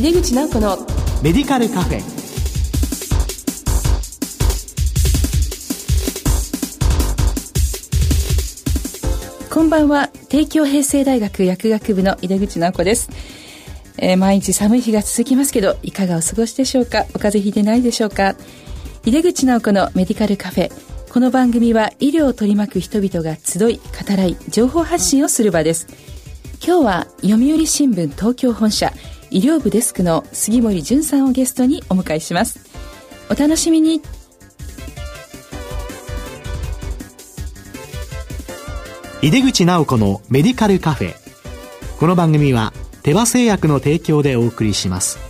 井出口直子のメディカルカフェ。こんばんは。帝京平成大学薬学部の井出口直子です。えー、毎日寒い日が続きますけどいかがお過ごしでしょうか？お風邪ひいてないでしょうか？井出口直子のメディカルカフェ。この番組は医療を取り巻く人々が集い語らい情報発信をする場です。今日は読売新聞東京本社医療部デスクの杉森淳さんをゲストにお迎えします。お楽しみに。井出口直子のメディカルカフェ。この番組は手羽製薬の提供でお送りします。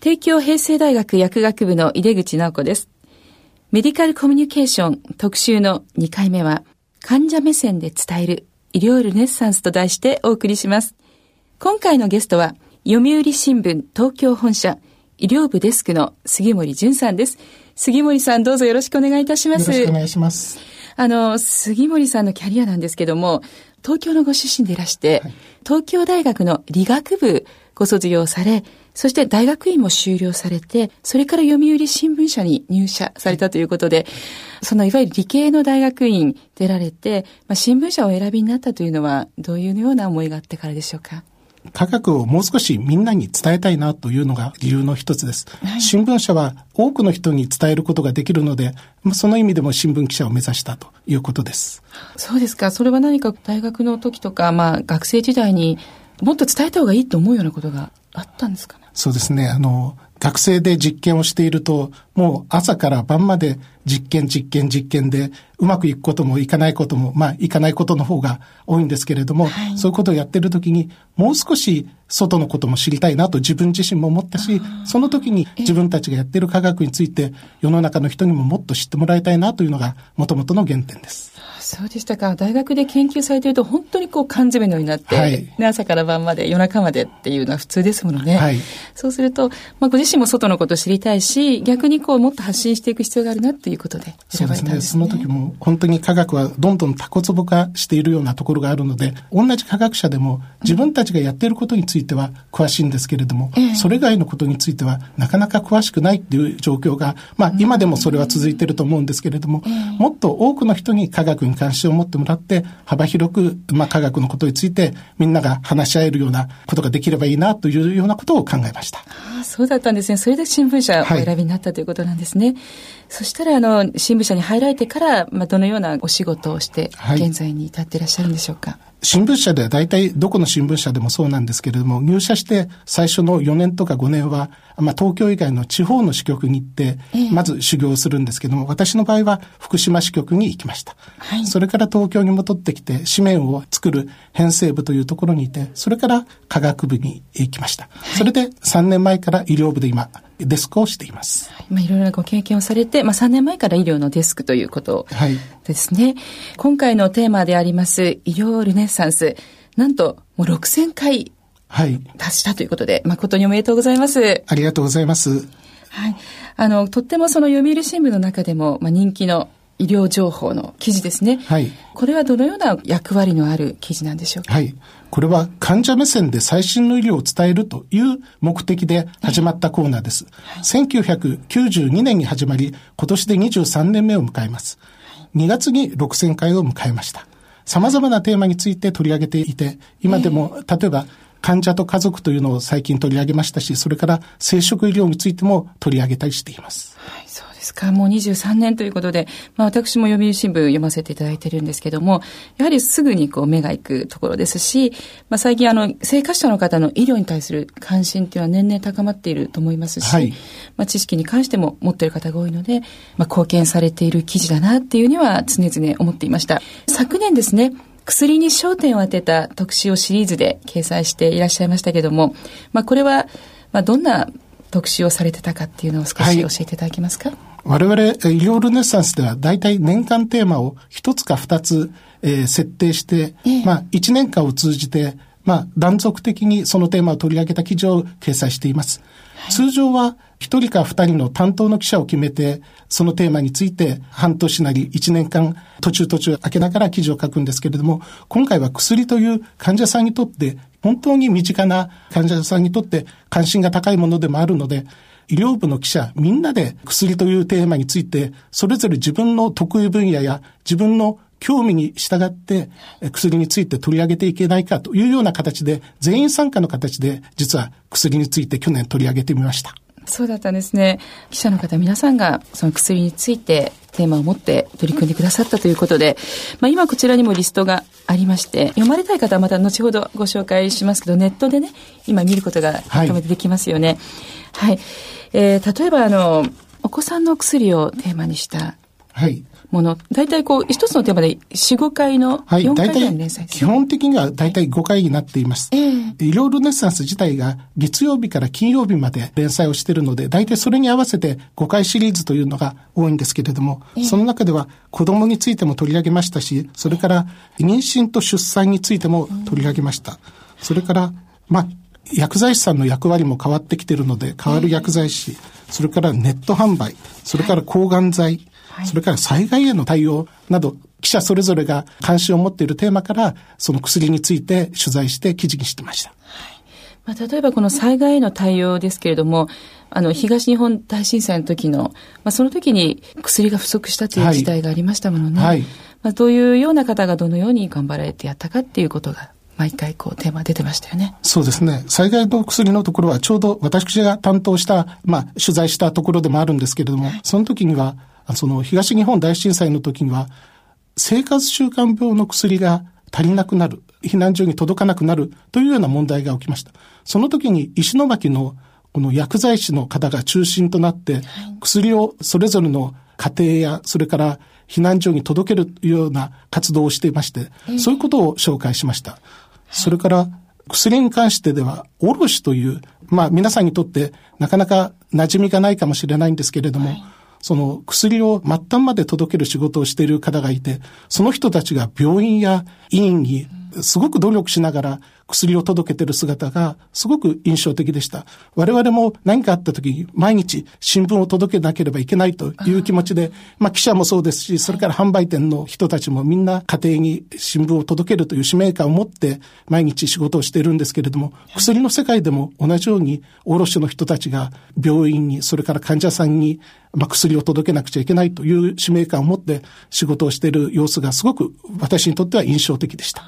帝京平成大学薬学部の井出口直子ですメディカルコミュニケーション特集の2回目は患者目線で伝える医療ルネッサンスと題してお送りします今回のゲストは読売新聞東京本社医療部デスクの杉森淳さんです。杉森さんどうぞよろしくお願いいたします。よろしくお願いします。あの、杉森さんのキャリアなんですけども、東京のご出身でいらして、はい、東京大学の理学部ご卒業され、そして大学院も修了されて、それから読売新聞社に入社されたということで、そのいわゆる理系の大学院出られて、まあ、新聞社をお選びになったというのは、どういうような思いがあってからでしょうか？科学をもう少しみんなに伝えたいなというのが理由の一つです。はい、新聞社は多くの人に伝えることができるので、その意味でも新聞記者を目指したということです。そうですか。それは何か大学の時とか、まあ学生時代にもっと伝えた方がいいと思うようなことがあったんですかね？そうですね。あの、学生で実験をしていると、もう朝から晩まで実験、実験、実験で、うまくいくこともいかないことも、まあ、いかないことの方が多いんですけれども、はい、そういうことをやってる時に、もう少し外のことも知りたいなと自分自身も思ったし、その時に自分たちがやってる科学について、世の中の人にももっと知ってもらいたいなというのが、もともとの原点です。そうでしたか。大学で研究されていると、本当にこう缶詰のようになって、はい、朝から晩まで、夜中までっていうのは普通ですものね。はい、そうすると、まあ、ご自身も外のことを知りたいし、逆にこう、もっと発信していく必要があるなっていうことでたんですね。そうですね。その時も、本当に科学はどんどんタコツボ化しているようなところがあるので、同じ科学者でも、自分たちがやっていることについては詳しいんですけれども、うん、それ以外のことについては、なかなか詳しくないっていう状況が、まあ、今でもそれは続いていると思うんですけれども、うん、もっと多くの人に科学に関心を持ってもらって幅広く、まあ、科学のことについてみんなが話し合えるようなことができればいいなというようなことを考えました。ああそうだったんですね。それで新聞社をお選びになったということなんですね。はい、そしたら、あの、新聞社に入られてから、まあ、どのようなお仕事をして、現在に至っていらっしゃるんでしょうか？はい新聞社では大体どこの新聞社でもそうなんですけれども、入社して最初の4年とか5年は、まあ、東京以外の地方の支局に行って、まず修行するんですけども、私の場合は福島支局に行きました。はい、それから東京に戻ってきて、紙面を作る編成部というところにいて、それから科学部に行きました。はい、それで3年前から医療部で今、デスクをしています。はい、まあ、いろいろなご経験をされて、まあ、3年前から医療のデスクということですね。はい、今回のテーマであります、医療ルネッサンス。なんと、もう6000回達したということで、はい、誠におめでとうございます。ありがとうございます。はい。あの、とってもその読売新聞の中でも、まあ、人気の医療情報の記事ですね。はい。これはどのような役割のある記事なんでしょうか？はい。これは患者目線で最新の医療を伝えるという目的で始まったコーナーです。はい、1992年に始まり、今年で23年目を迎えます。2月に6000回を迎えました。様々なテーマについて取り上げていて、今でも、例えば、患者と家族というのを最近取り上げましたし、それから生殖医療についても取り上げたりしています。はい、そうですか。もう23年ということで、まあ私も読売新聞読ませていただいてるんですけども、やはりすぐにこう目が行くところですし、まあ最近あの、生活者の方の医療に対する関心っていうのは年々高まっていると思いますし、はい、まあ知識に関しても持っている方が多いので、まあ貢献されている記事だなっていうには常々思っていました。昨年ですね、薬に焦点を当てた特集をシリーズで掲載していらっしゃいましたけども、まあこれは、まあどんな特集をされてたかっていうのを少し教えていただけますか、はい、我々、医療ルネッサンスでは大体年間テーマを一つか二つ、えー、設定して、えまあ一年間を通じて、まあ断続的にそのテーマを取り上げた記事を掲載しています。はい、通常は一人か二人の担当の記者を決めて、そのテーマについて半年なり一年間途中途中開けながら記事を書くんですけれども、今回は薬という患者さんにとって本当に身近な患者さんにとって関心が高いものでもあるので、医療部の記者みんなで薬というテーマについて、それぞれ自分の得意分野や自分の興味に従って薬について取り上げていけないかというような形で、全員参加の形で実は薬について去年取り上げてみました。そうだったんですね。記者の方皆さんがその薬についてテーマを持って取り組んでくださったということで、まあ、今こちらにもリストがありまして、読まれたい方はまた後ほどご紹介しますけど、ネットでね、今見ることがまとめてできますよね。はい。はい、えー、例えばあの、お子さんの薬をテーマにした、はい。もの、大体こう、一つのテーマで4、5回の、はい、4回の連載基本的には大体5回になっています。えー、医療ルネッサンス自体が月曜日から金曜日まで連載をしているので、大体それに合わせて5回シリーズというのが多いんですけれども、えー、その中では子供についても取り上げましたし、それから妊娠と出産についても取り上げました。それから、まあ、薬剤師さんの役割も変わってきているので、変わる薬剤師、それからネット販売、それから抗がん剤、それから災害への対応など、記者それぞれが関心を持っているテーマから、その薬について取材して記事にしてました。まあ、例えばこの災害への対応ですけれども、あの、東日本大震災の時の、まあ、その時に薬が不足したという事態がありましたものね。はい。まあ、どういうような方がどのように頑張られてやったかっていうことが毎回こうテーマ出てましたよね。そうですね。災害の薬のところはちょうど私が担当した、まあ取材したところでもあるんですけれども、はい、その時にはその東日本大震災の時には、生活習慣病の薬が足りなくなる、避難所に届かなくなるというような問題が起きました。その時に石巻のこの薬剤師の方が中心となって、薬をそれぞれの家庭や、それから避難所に届けるような活動をしていまして、そういうことを紹介しました。それから、薬に関してでは、卸という、まあ皆さんにとってなかなか馴染みがないかもしれないんですけれども、はいその薬を末端まで届ける仕事をしている方がいて、その人たちが病院や医院にすごく努力しながら薬を届けている姿がすごく印象的でした。我々も何かあった時に毎日新聞を届けなければいけないという気持ちで、まあ記者もそうですし、それから販売店の人たちもみんな家庭に新聞を届けるという使命感を持って毎日仕事をしているんですけれども、薬の世界でも同じように卸の人たちが病院に、それから患者さんにまあ、薬を届けなくちゃいけないという使命感を持って仕事をしている様子がすごく私にとっては印象的でした。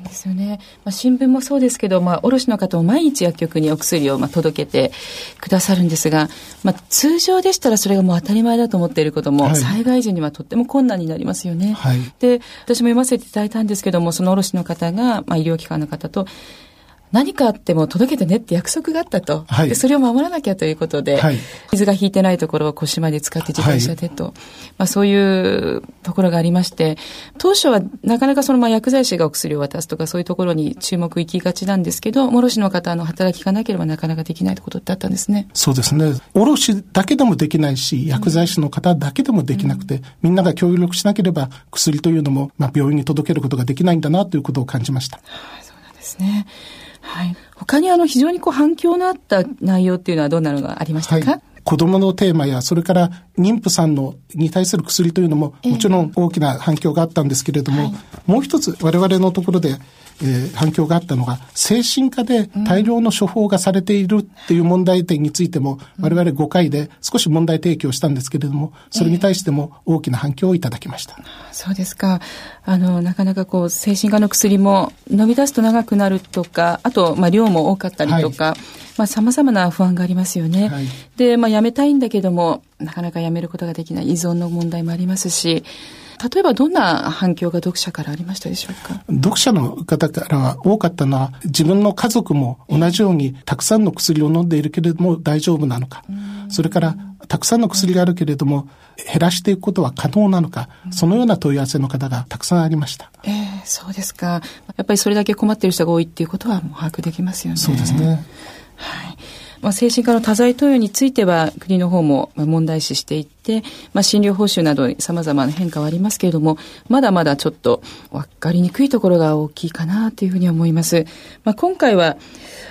んですよね。まあ、新聞もそうですけど、まあ、卸の方も毎日薬局にお薬をまあ届けてくださるんですが、まあ、通常でしたらそれがもう当たり前だと思っていることも、はい、災害時にはとっても困難になりますよね。はい、で、私も読ませていただいたんですけども、その卸の方が、まあ、医療機関の方と、何かあっても届けてねって約束があったと。はい、でそれを守らなきゃということで、はい、水が引いてないところを腰まで使って自転車でと、はい、まあ、そういうところがありまして、当初はなかなかそのまあ薬剤師がお薬を渡すとかそういうところに注目いきがちなんですけど、卸の方の働きがなければなかなかできないことってあったんですね。そうですね。卸だけでもできないし、薬剤師の方だけでもできなくて、うん、みんなが協力しなければ薬というのも、まあ、病院に届けることができないんだなということを感じました。はあ、そうなんですね。はい。他にあの非常にこう反響のあった内容っていうのはどんなのがありましたか、はい。子供のテーマや、それから妊婦さんのに対する薬というのも、もちろん大きな反響があったんですけれども、はい、もう一つ我々のところでえー、反響があったのが、精神科で大量の処方がされているっていう問題点についても、うん、我々5回で少し問題提起をしたんですけれども、それに対しても大きな反響をいただきました。えー、そうですか。あの、なかなかこう、精神科の薬も飲み出すと長くなるとか、あと、まあ、量も多かったりとか、はいまあ、様々な不安がありますよね。はい、で、まあ、やめたいんだけども、なかなかやめることができない依存の問題もありますし、例えばどんな反響が読者からありましたでしょうか？読者の方からは多かったのは、自分の家族も同じようにたくさんの薬を飲んでいるけれども大丈夫なのか。それから、たくさんの薬があるけれども、減らしていくことは可能なのか、そのような問い合わせの方がたくさんありました。ええー、そうですか。やっぱりそれだけ困っている人が多いっていうことはもう把握できますよね。そうですね。はい。まあ、精神科の多剤投与については国の方も問題視していて、まあ、診療報酬など様々な変化はありますけれども、まだまだちょっと分かりにくいところが大きいかなというふうに思います。まあ、今回は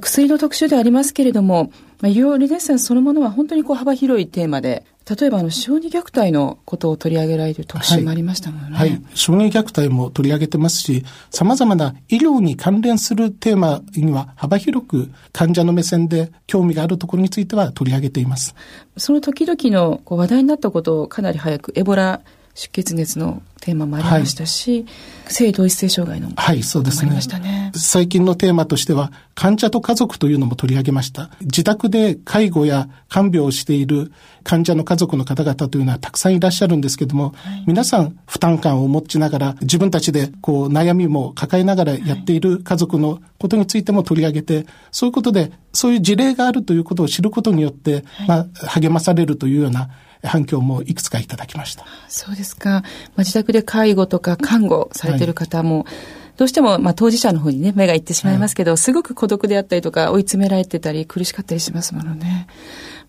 薬の特集でありますけれども、まあ、医療レネッサンスそのものは本当にこう幅広いテーマで例えばあの小児虐待のことを取り上げられる特集もありましたもんね。はい。はい、小児虐待も取り上げてますし、様々な医療に関連するテーマには幅広く患者の目線で興味があるところについては取り上げています。その時々のこう話題になったことをかなり早くエボラ出血熱のテーマもありましたし、はい、性同一性障害のはい、そうですね。ね最近のテーマとしては、患者と家族というのも取り上げました。自宅で介護や看病をしている患者の家族の方々というのはたくさんいらっしゃるんですけども、はい、皆さん負担感を持ちながら、自分たちでこう悩みも抱えながらやっている家族のことについても取り上げて、そういうことで、そういう事例があるということを知ることによって、まあ、励まされるというような反響もいくつかいただきました。そうですか。まあ、自宅で介護とか看護されてる方も、はいどうしても、まあ、当事者の方にね、目がいってしまいますけど、はい、すごく孤独であったりとか、追い詰められてたり、苦しかったりしますものね。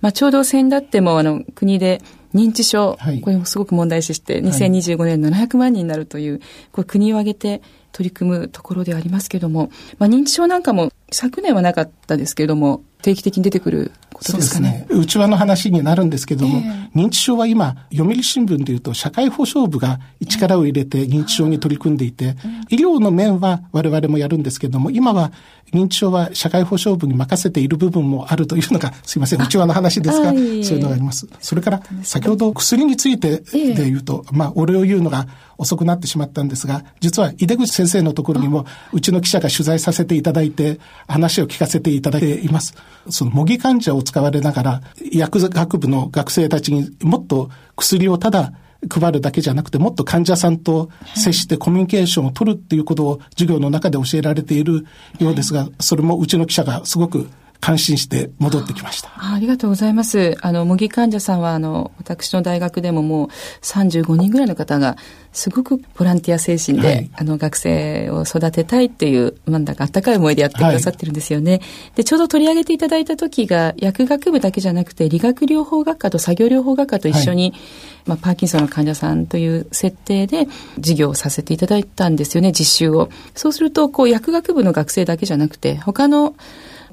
まあ、ちょうど先だっても、あの、国で認知症、はい、これもすごく問題視して、2025年700万人になるという、これ国を挙げて取り組むところでありますけども、まあ、認知症なんかも昨年はなかったですけれども、定期的に出てくることですかね。そうですね。内輪の話になるんですけども、えー、認知症は今、読売新聞でいうと、社会保障部が力を入れて認知症に取り組んでいて、医療の面は我々もやるんですけども、今は認知症は社会保障部に任せている部分もあるというのが、すいません、内輪の話ですが、そういうのがあります。それから、先ほど薬についてで言うと、まあ、俺を言うのが遅くなってしまったんですが、実は井出口先生のところにも、うちの記者が取材させていただいて、話を聞かせていただいています。その模擬患者を使われながら、薬学部の学生たちにもっと薬をただ配るだけじゃなくて、もっと患者さんと接してコミュニケーションを取るっていうことを授業の中で教えられているようですが、それもうちの記者がすごく感心して戻ってきましたあ。ありがとうございます。あの、模擬患者さんは、あの、私の大学でももう35人ぐらいの方が、すごくボランティア精神で、はい、あの、学生を育てたいっていう、なんだかあったかい思いでやってくださってるんですよね。はい、で、ちょうど取り上げていただいた時が、薬学部だけじゃなくて、理学療法学科と作業療法学科と一緒に、はい、まあ、パーキンソンの患者さんという設定で授業をさせていただいたんですよね、実習を。そうすると、こう、薬学部の学生だけじゃなくて、他の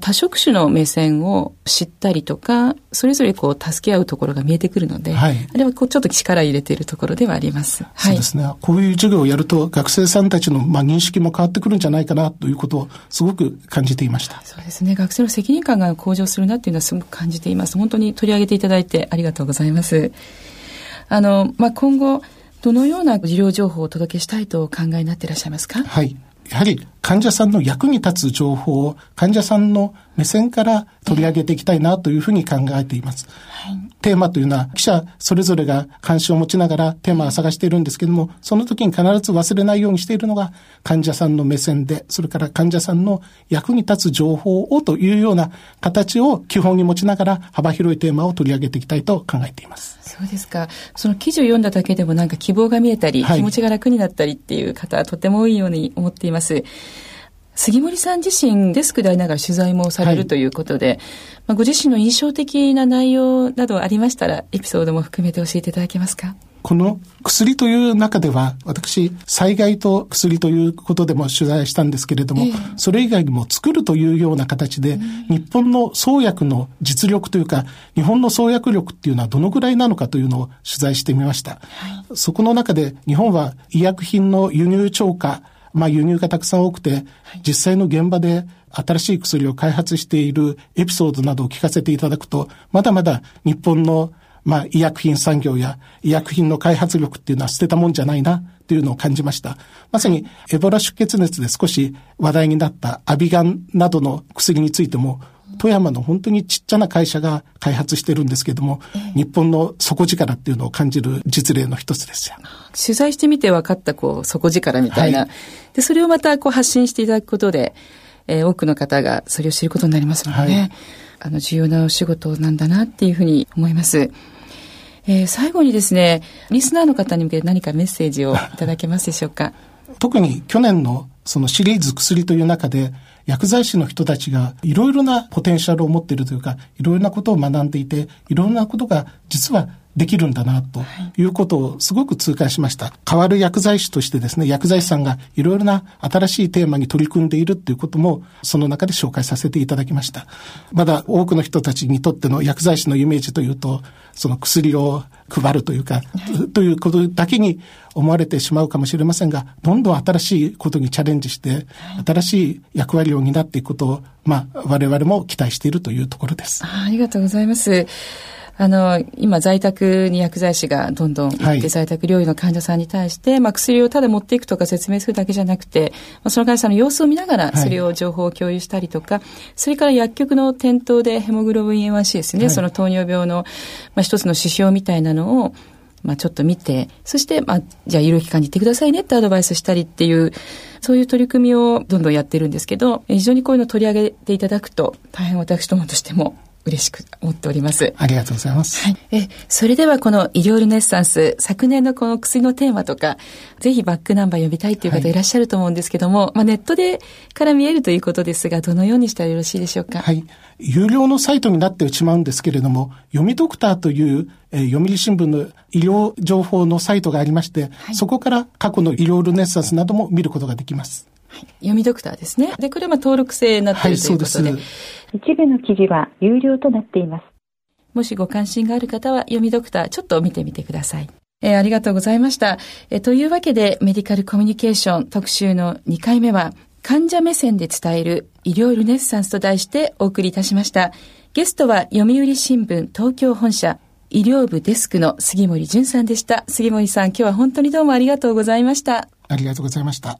多職種の目線を知ったりとか、それぞれこう助け合うところが見えてくるので、はい、あれはこうちょっと力入れているところではあります。そうですね。こういう授業をやると学生さんたちのまあ認識も変わってくるんじゃないかなということをすごく感じていました。そうですね。学生の責任感が向上するなっていうのはすごく感じています。本当に取り上げていただいてありがとうございます。あの、まあ、今後、どのような医療情報をお届けしたいとお考えになっていらっしゃいますか？はい。やはり患者さんの役に立つ情報を患者さんの目線から取り上げていきたいなというふうに考えています。はい、テーマというのは記者それぞれが関心を持ちながらテーマを探しているんですけども、その時に必ず忘れないようにしているのが患者さんの目線で、それから患者さんの役に立つ情報をというような形を基本に持ちながら幅広いテーマを取り上げていきたいと考えています。そうですか。その記事を読んだだけでもなんか希望が見えたり、はい、気持ちが楽になったりっていう方はとても多いように思っています。杉森さん自身デスクでありながら取材もされるということで、はい、まあ、ご自身の印象的な内容などありましたらエピソードも含めて教えていただけますか？この薬という中では、私、災害と薬ということでも取材したんですけれども、えー、それ以外にも作るというような形で、うん、日本の創薬の実力というか、日本の創薬力っていうのはどのぐらいなのかというのを取材してみました。はい、そこの中で、日本は医薬品の輸入超過、まあ輸入がたくさん多くて、実際の現場で新しい薬を開発しているエピソードなどを聞かせていただくと、まだまだ日本のまあ、医薬品産業や医薬品の開発力っていうのは捨てたもんじゃないなっていうのを感じました。まさにエボラ出血熱で少し話題になったアビガンなどの薬についても、富山の本当にちっちゃな会社が開発してるんですけども、日本の底力っていうのを感じる実例の一つですよ。取材してみて分かったこう底力みたいな、はい、でそれをまたこう発信していただくことで、えー、多くの方がそれを知ることになりますので、ね、はい、あの重要なお仕事なんだなっていうふうに思います。えー、最後にですね、リスナーの方に向けて何かメッセージをいただけますでしょうか？特に去年のそのシリーズ薬という中で、薬剤師の人たちがいろいろなポテンシャルを持っているというか、いろいろなことを学んでいて、いろんなことが実はできるんだな、ということをすごく痛感しました。変わる薬剤師としてですね、薬剤師さんがいろいろな新しいテーマに取り組んでいるということも、その中で紹介させていただきました。まだ多くの人たちにとっての薬剤師のイメージというと、その薬を配るというか、ということだけに思われてしまうかもしれませんが、どんどん新しいことにチャレンジして、新しい役割を担っていくことを、まあ、我々も期待しているというところです。ありがとうございます。あの、今在宅に薬剤師がどんどん行って、在宅療養の患者さんに対して、まあ薬をただ持っていくとか説明するだけじゃなくて、まあ、その患者さんの様子を見ながら、それを情報を共有したりとか、はい、それから薬局の店頭でヘモグロビン A1C ですね、はい、その糖尿病の、まあ、一つの指標みたいなのを、まあ、ちょっと見て、そして、まあ、じゃあ、医療機関に行ってくださいねってアドバイスしたりっていう、そういう取り組みをどんどんやってるんですけど、非常にこういうのを取り上げていただくと、大変私どもとしても嬉しく思っております。ありがとうございます。はい。え、それではこの医療ルネッサンス、昨年のこの薬のテーマとか、ぜひバックナンバー呼びたいという方いらっしゃると思うんですけども、はい、まあネットでから見えるということですが、どのようにしたらよろしいでしょうか？はい。有料のサイトになってしまうんですけれども、読みドクターという、えー、読売新聞の医療情報のサイトがありまして、はい、そこから過去の医療ルネッサンスなども見ることができます。読みドクターですね。で、これは登録制になっている、ということで。一部の記事は有料となっています。もしご関心がある方は、読みドクター、ちょっと見てみてください。えー、ありがとうございました。えー、というわけで、メディカルコミュニケーション特集の2回目は、患者目線で伝える医療ルネッサンスと題してお送りいたしました。ゲストは読売新聞東京本社医療部デスクの杉森淳さんでした。杉森さん、今日は本当にどうもありがとうございました。ありがとうございました。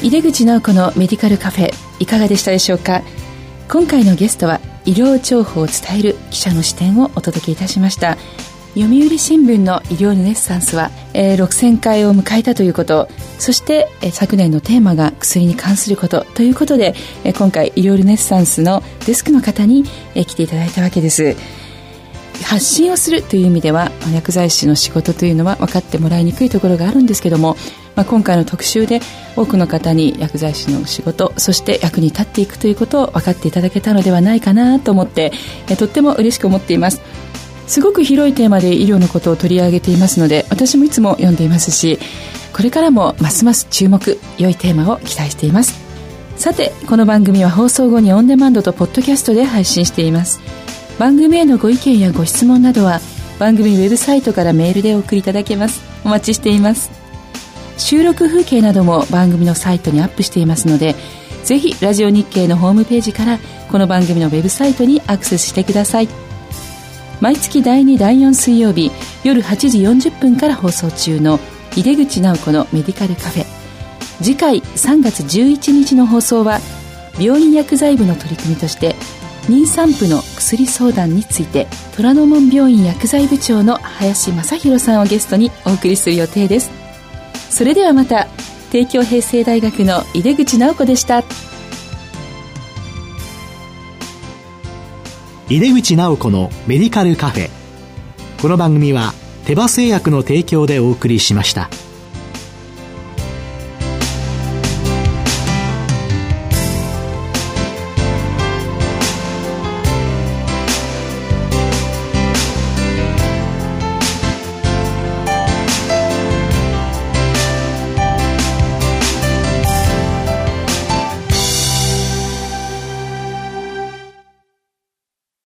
井出口直子のメディカルカフェいかがでしたでしょうか？今回のゲストは医療情報を伝える記者の視点をお届けいたしました。読売新聞の医療ルネッサンスは、えー、6000回を迎えたということ。そして、えー、昨年のテーマが薬に関すること。ということで、えー、今回医療ルネッサンスのデスクの方に、えー、来ていただいたわけです。発信をするという意味では薬剤師の仕事というのは分かってもらいにくいところがあるんですけども、まあ、今回の特集で多くの方に薬剤師の仕事そして役に立っていくということを分かっていただけたのではないかなと思ってえとっても嬉しく思っています。すごく広いテーマで医療のことを取り上げていますので私もいつも読んでいますしこれからもますます注目良いテーマを期待しています。さてこの番組は放送後にオンデマンドとポッドキャストで配信しています。番組へのご意見やご質問などは番組ウェブサイトからメールでお送りいただけます。お待ちしています。収録風景なども番組のサイトにアップしていますのでぜひラジオ日経のホームページからこの番組のウェブサイトにアクセスしてください。毎月第2第4水曜日夜8時40分から放送中の井出口直子のメディカルカフェ。次回3月11日の放送は病院薬剤部の取り組みとして妊産婦の薬相談について虎ノ門病院薬剤部長の林正弘さんをゲストにお送りする予定です。それではまた帝京平成大学の井出口直子でした井出口直子のメディカルカフェこの番組は手羽製薬の提供でお送りしました。